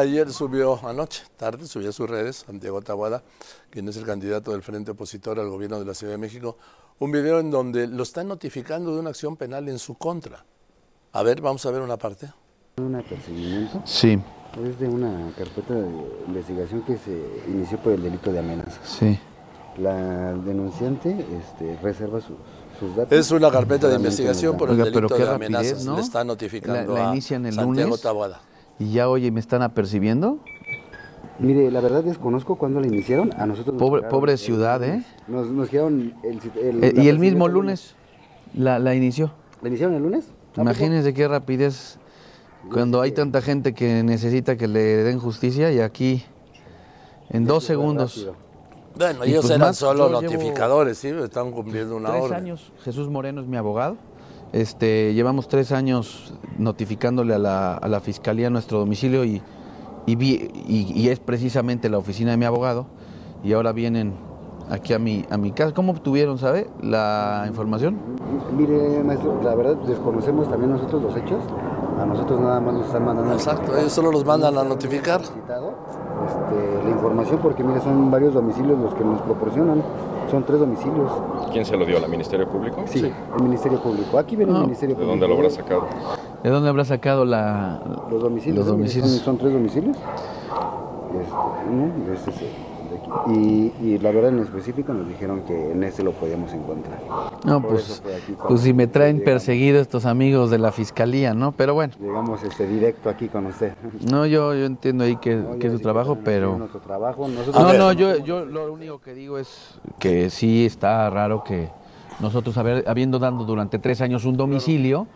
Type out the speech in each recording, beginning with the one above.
Ayer subió, anoche, tarde, subió a sus redes, Santiago Tabuada, quien es el candidato del Frente Opositor al gobierno de la Ciudad de México, un video en donde lo están notificando de una acción penal en su contra. A ver, vamos a ver una parte. ¿Un apercibimiento? Sí, Es de una carpeta de investigación que se inició por el delito de amenaza. sí. La denunciante este, reserva sus, sus datos. Es una carpeta de investigación por el Oiga, delito de amenazas. ¿no? Le está notificando La- la a inician el Santiago lunes. Tabuada. Y ya, oye, ¿me están apercibiendo? Mire, la verdad desconozco cuándo la iniciaron. A nosotros nos Pobre, pobre ciudad. ¿eh? Nos, nos el, el- Eh, y el mismo lunes la, la inició. ¿La iniciaron el lunes? Imagínense qué rapidez cuando hay tanta gente que necesita que le den justicia y aquí en dos segundos. Bueno, ellos pues eran más, solo notificadores, ¿sí? Están cumpliendo una Tres orden. años. Jesús Moreno es mi abogado. Este, llevamos tres años notificándole a la, a la fiscalía nuestro domicilio y, y, vi- y- y es precisamente la oficina de mi abogado. Y ahora vienen aquí a mi, a mi casa. ¿Cómo obtuvieron, sabe, la información? Mire, maestro, la verdad desconocemos también nosotros los hechos. A nosotros nada más nos están mandando. Exacto, ellos solo los mandan a notificar. este, la información porque mire son varios domicilios los que nos proporcionan. Son tres domicilios. ¿Quién se lo dio? ¿La Ministerio Público? Sí, el Ministerio Público. Aquí viene No. el Ministerio ¿De Público. dónde lo habrá sacado? ¿De dónde habrá sacado la, Los domicilios. Los domicilios. Son, son tres domicilios. Este, uno, este Y, y la verdad en específico nos dijeron que en este lo podíamos encontrar. No, Por pues, aquí pues si me traen llegamos. perseguido estos amigos de la fiscalía, ¿no? Pero bueno, Llegamos este, directo aquí con usted. no, yo, yo entiendo ahí que, No, que es su trabajo, pero... Nuestro trabajo. Nosotros A No, no, yo, yo lo único que digo es que sí está raro que nosotros haber, habiendo dado durante tres años un domicilio,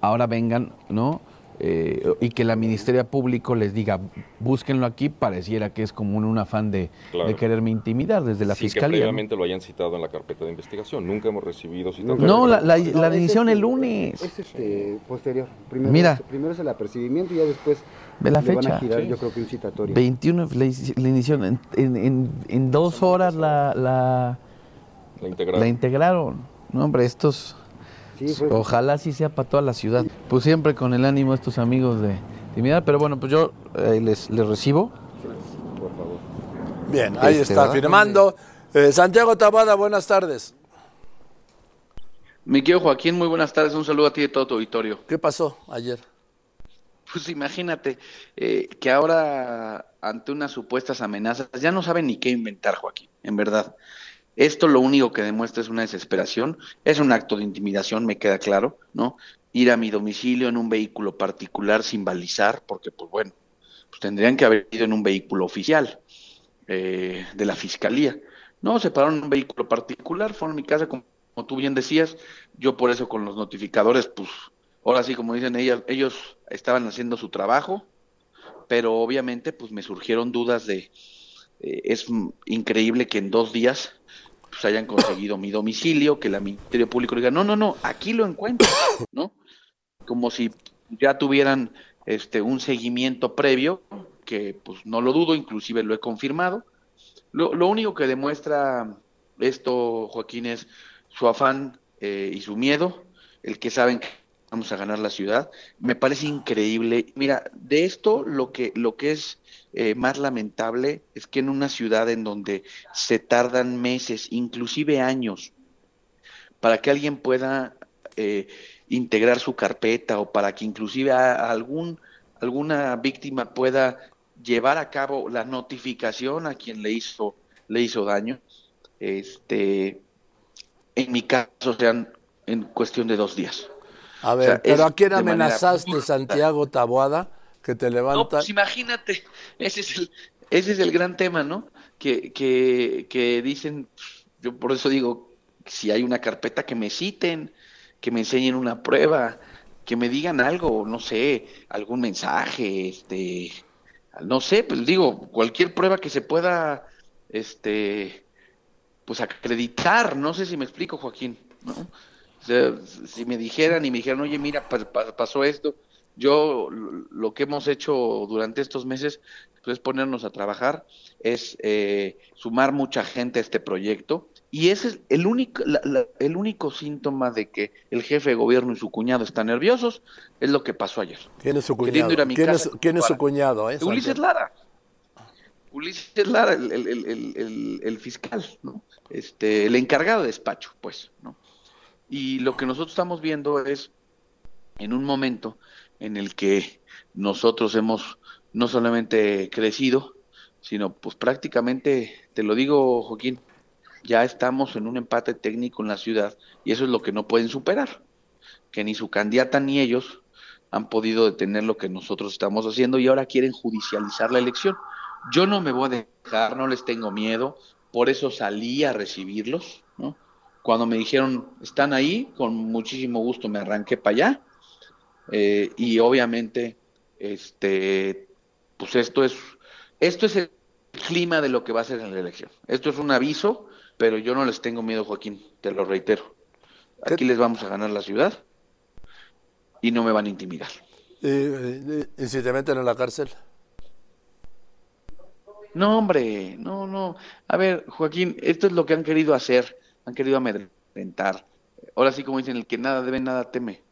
ahora vengan, ¿no? Eh, y que la Ministeria Público les diga, búsquenlo aquí, pareciera que es como un, un afán de, Claro. de quererme intimidar desde la que Fiscalía. ¿no? previamente lo hayan citado en la carpeta de investigación. Nunca hemos recibido citación. No, la, la, No, la es iniciaron el este- lunes. Es este posterior. Primero, Mira. es, primero es el apercibimiento y ya después Ve la le van fecha. a girar Sí. yo creo que un citatorio. 21 la, la iniciaron, en, en- en- en dos horas la, la, La integral. la integraron. No, hombre, estos... Sí, fue- Ojalá sí sea para toda la ciudad. Pues siempre con el ánimo de estos amigos de intimidar, pero bueno, pues yo eh, les, les recibo. por favor. Bien, ahí Este, está ¿verdad? firmando. Eh, Santiago Tabuada, buenas tardes. Mi querido Joaquín, muy buenas tardes. Un saludo a ti y a todo tu auditorio. ¿Qué pasó ayer? Pues imagínate eh, que ahora, ante unas supuestas amenazas, ya no saben ni qué inventar, Joaquín, en verdad. Esto lo único que demuestra es una desesperación, es un acto de intimidación, me queda claro, ¿no? Ir a mi domicilio en un vehículo particular sin balizar, porque pues bueno, pues tendrían que haber ido en un vehículo oficial eh, de la fiscalía. No, se pararon en un vehículo particular, fueron a mi casa, como, tú bien decías, yo por eso con los notificadores, pues ahora sí, como dicen ellas, ellos estaban haciendo su trabajo, pero obviamente pues me surgieron dudas de, eh, es increíble que en dos días pues hayan conseguido mi domicilio, que la Ministerio Público diga, no, no, no, aquí lo encuentro, ¿no? Como si ya tuvieran este un seguimiento previo, que pues no lo dudo, inclusive lo he confirmado. Lo, lo único que demuestra esto, Joaquín, es su afán eh, y su miedo, el que saben que vamos a ganar la ciudad. Me parece increíble. Mira, de esto lo que, lo que es eh, más lamentable es que en una ciudad en donde se tardan meses, inclusive años, para que alguien pueda eh, integrar su carpeta o para que inclusive a, algún, alguna víctima pueda llevar a cabo la notificación a quien le hizo, le hizo daño, este, en mi caso sean en cuestión de dos días. A ver, sea, pero ¿a quién manera amenazaste. Santiago Taboada, que te No, levanta? pues imagínate, ese es el, ese es el gran tema, ¿no? Que, que, que dicen, yo por eso digo, si hay una carpeta que me citen, que me enseñen una prueba, que me digan algo, no sé, algún mensaje, este, no sé, pues digo, cualquier prueba que se pueda, este, pues acreditar, no sé si me explico, Joaquín, ¿no? Sea, si me dijeran y me dijeran, oye, mira, pa- pa- pasó esto, yo lo que hemos hecho durante estos meses pues, es ponernos a trabajar, es eh, sumar mucha gente a este proyecto Y ese es el único, el único síntoma de que el jefe de gobierno y su cuñado están nerviosos, es lo que pasó ayer. ¿Quién es su cuñado? ¿Quién, es, ¿Quién, es, su cuñado? Eh, Ulises Lara. Ulises Lara, el, el, el, fiscal, ¿no? Este, el encargado de despacho, pues, ¿no? Y lo que nosotros estamos viendo es en un momento en el que nosotros hemos no solamente crecido, sino pues prácticamente, te lo digo Joaquín, ya estamos en un empate técnico en la ciudad y eso es lo que no pueden superar, que ni su candidata ni ellos han podido detener lo que nosotros estamos haciendo y ahora quieren judicializar la elección. Yo no me voy a dejar, no les tengo miedo, por eso salí a recibirlos, ¿no? Cuando me dijeron, están ahí, con muchísimo gusto me arranqué para allá eh, y obviamente, este, pues esto es, esto es el clima de lo que va a ser en la elección. Esto es un aviso, pero yo no les tengo miedo, Joaquín, te lo reitero. Aquí les vamos a ganar la ciudad y no me van a intimidar. ¿Y, si te meten en la cárcel? No, hombre, no, no. A ver, Joaquín, esto es lo que han querido hacer, han querido amedrentar. Ahora sí, como dicen, el que nada debe, nada teme.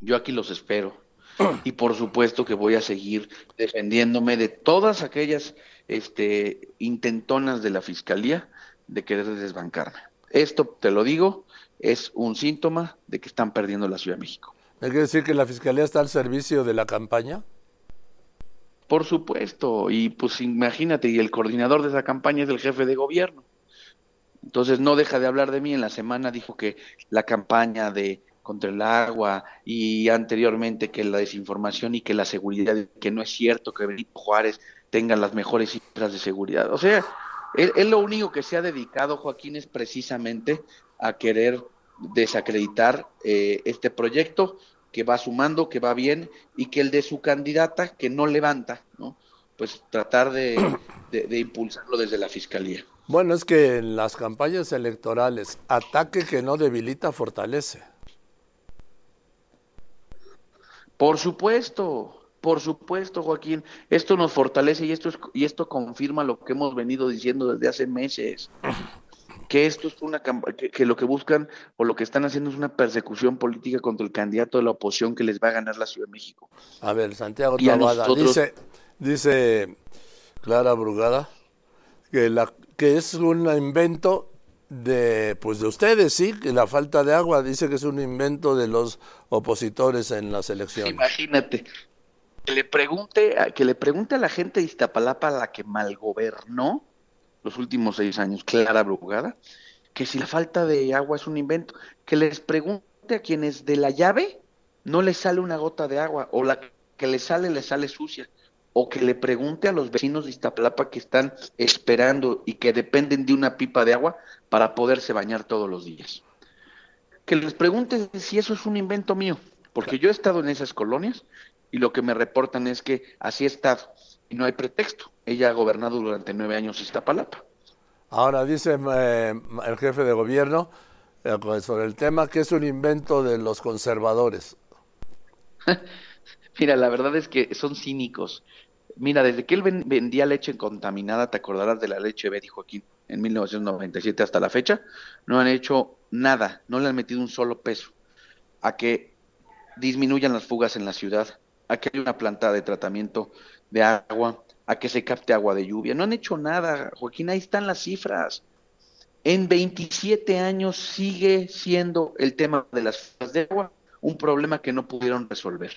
Yo aquí los espero. Y por supuesto que voy a seguir defendiéndome de todas aquellas este, intentonas de la fiscalía de querer desbancarme. Esto, te lo digo, es un síntoma de que están perdiendo la Ciudad de México. ¿Me quiere decir que la fiscalía está al servicio de la campaña? Por supuesto, y pues imagínate, y el coordinador de esa campaña es el jefe de gobierno. Entonces no deja de hablar de mí. En la semana dijo que la campaña de contra el agua y anteriormente que la desinformación y que la seguridad, que no es cierto que Benito Juárez tenga las mejores cifras de seguridad. O sea, él, lo único que se ha dedicado, Joaquín, es precisamente a querer desacreditar eh, este proyecto que va sumando, que va bien y que el de su candidata, que no levanta, ¿no? Pues tratar de impulsarlo desde la fiscalía. Bueno, es que en las campañas electorales, ataque que no debilita, fortalece. Por supuesto, por supuesto, Joaquín. Esto nos fortalece y esto, es, y esto confirma lo que hemos venido diciendo desde hace meses. Que esto es una que, que lo que buscan o lo que están haciendo es una persecución política contra el candidato de la oposición que les va a ganar la Ciudad de México. A ver, Santiago Tabada, dice, dice Clara Brugada que, la, que es un invento de pues de ustedes sí que la falta de agua dice que es un invento de los opositores en las elecciones. Imagínate que le pregunte que le pregunte a la gente de Iztapalapa a la que malgobernó los últimos seis años Clara Brugada que si la falta de agua es un invento que les pregunte a quienes de la llave no les sale una gota de agua o la que le sale le sale sucia o que le pregunte a los vecinos de Iztapalapa que están esperando y que dependen de una pipa de agua para poderse bañar todos los días. Que les pregunte si eso es un invento mío, porque yo he estado en esas colonias y lo que me reportan es que así he estado y no hay pretexto. Ella ha gobernado durante nueve años Iztapalapa. Ahora dice eh, el jefe de gobierno eh, sobre el tema que es un invento de los conservadores. Mira, la verdad es que son cínicos. Mira, desde que él vendía leche contaminada, te acordarás de la leche Betty Joaquín, en 1997 hasta la fecha, no han hecho nada, no le han metido un solo peso a que disminuyan las fugas en la ciudad, a que haya una planta de tratamiento de agua, a que se capte agua de lluvia. No han hecho nada, Joaquín, ahí están las cifras. En 27 años sigue siendo el tema de las fugas de agua un problema que no pudieron resolver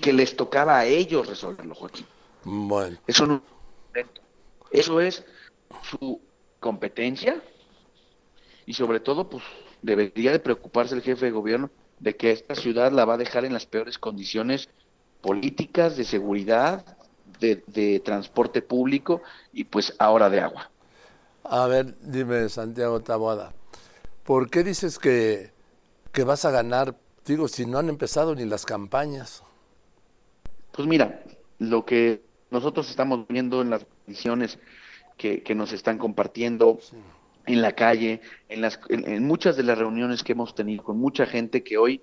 que les tocaba a ellos resolverlo, Joaquín. Bueno. Eso no eso es su competencia y sobre todo pues debería de preocuparse el jefe de gobierno de que esta ciudad la va a dejar en las peores condiciones políticas, de seguridad, de, de transporte público y pues ahora de agua. A ver, dime Santiago Taboada, ¿por qué dices que, que vas a ganar? Digo, si no han empezado ni las campañas. Pues mira, lo que nosotros estamos viendo en las visiones que, nos están compartiendo en la calle, en, las, en, muchas de las reuniones que hemos tenido con mucha gente que hoy,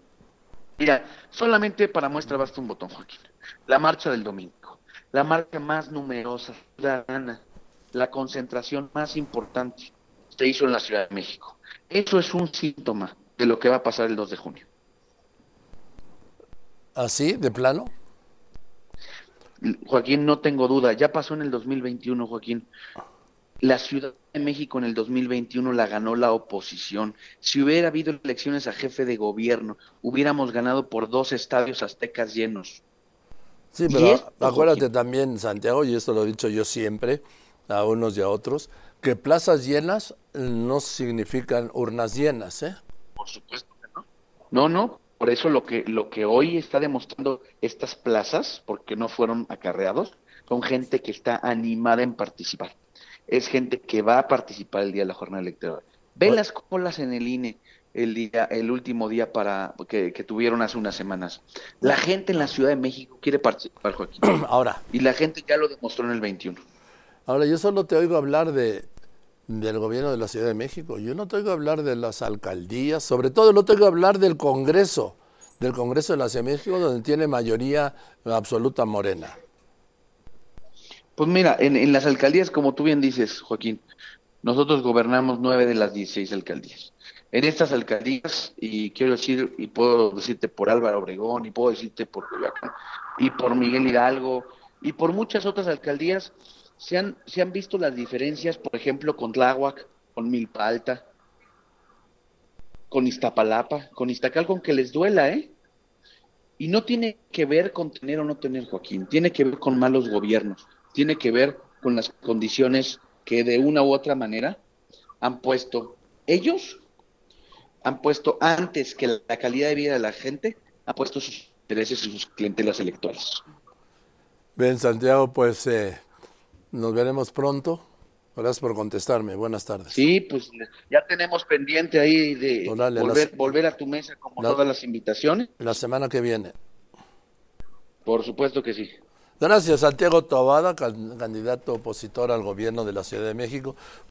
mira, solamente para muestra basta un botón, Joaquín. La marcha del domingo, la marcha más numerosa, ciudadana, la concentración más importante se hizo en la Ciudad de México. Eso es un síntoma de lo que va a pasar el 2 de junio. ¿Así, de plano? Joaquín, no tengo duda, ya pasó en el 2021, Joaquín. La Ciudad de México en el 2021 la ganó la oposición. Si hubiera habido elecciones a jefe de gobierno, hubiéramos ganado por dos estadios aztecas llenos. Sí, pero acuérdate también, Santiago, y esto lo he dicho yo siempre, a unos y a otros, que plazas llenas no significan urnas llenas, ¿eh? Por supuesto que no. No, no, por eso lo que, lo que hoy está demostrando estas plazas, porque no fueron acarreados, son gente que está animada en participar. Es gente que va a participar el día de la jornada electoral. Ve las colas en el INE el día, el último día para que, tuvieron hace unas semanas. La gente en la Ciudad de México quiere participar, Joaquín. Ahora. Y la gente ya lo demostró en el 21. Ahora, yo solo te oigo hablar de del gobierno de la Ciudad de México. Yo no tengo que hablar de las alcaldías, sobre todo no tengo que hablar del Congreso, del Congreso de la Ciudad de México, donde tiene mayoría absoluta morena. Pues mira, en, las alcaldías, como tú bien dices, Joaquín, nosotros gobernamos nueve de las dieciséis alcaldías. En estas alcaldías, y quiero decir, y puedo decirte por Álvaro Obregón, y puedo decirte por y por Miguel Hidalgo, y por muchas otras alcaldías, se han, se han visto las diferencias, por ejemplo, con Tláhuac, con Milpa Alta, con Iztapalapa, con Iztacal, con que les duela, ¿eh? Y no tiene que ver con tener o no tener Joaquín, tiene que ver con malos gobiernos, tiene que ver con las condiciones que de una u otra manera han puesto ellos, han puesto antes que la calidad de vida de la gente, han puesto sus intereses y sus clientelas electorales. Bien, Santiago, pues eh, nos veremos pronto. Gracias por contestarme. Buenas tardes. Sí, pues ya tenemos pendiente ahí de volver, a tu mesa como todas las invitaciones. La semana que viene. Por supuesto que sí. Gracias, Santiago Tobada, candidato opositor al gobierno de la Ciudad de México.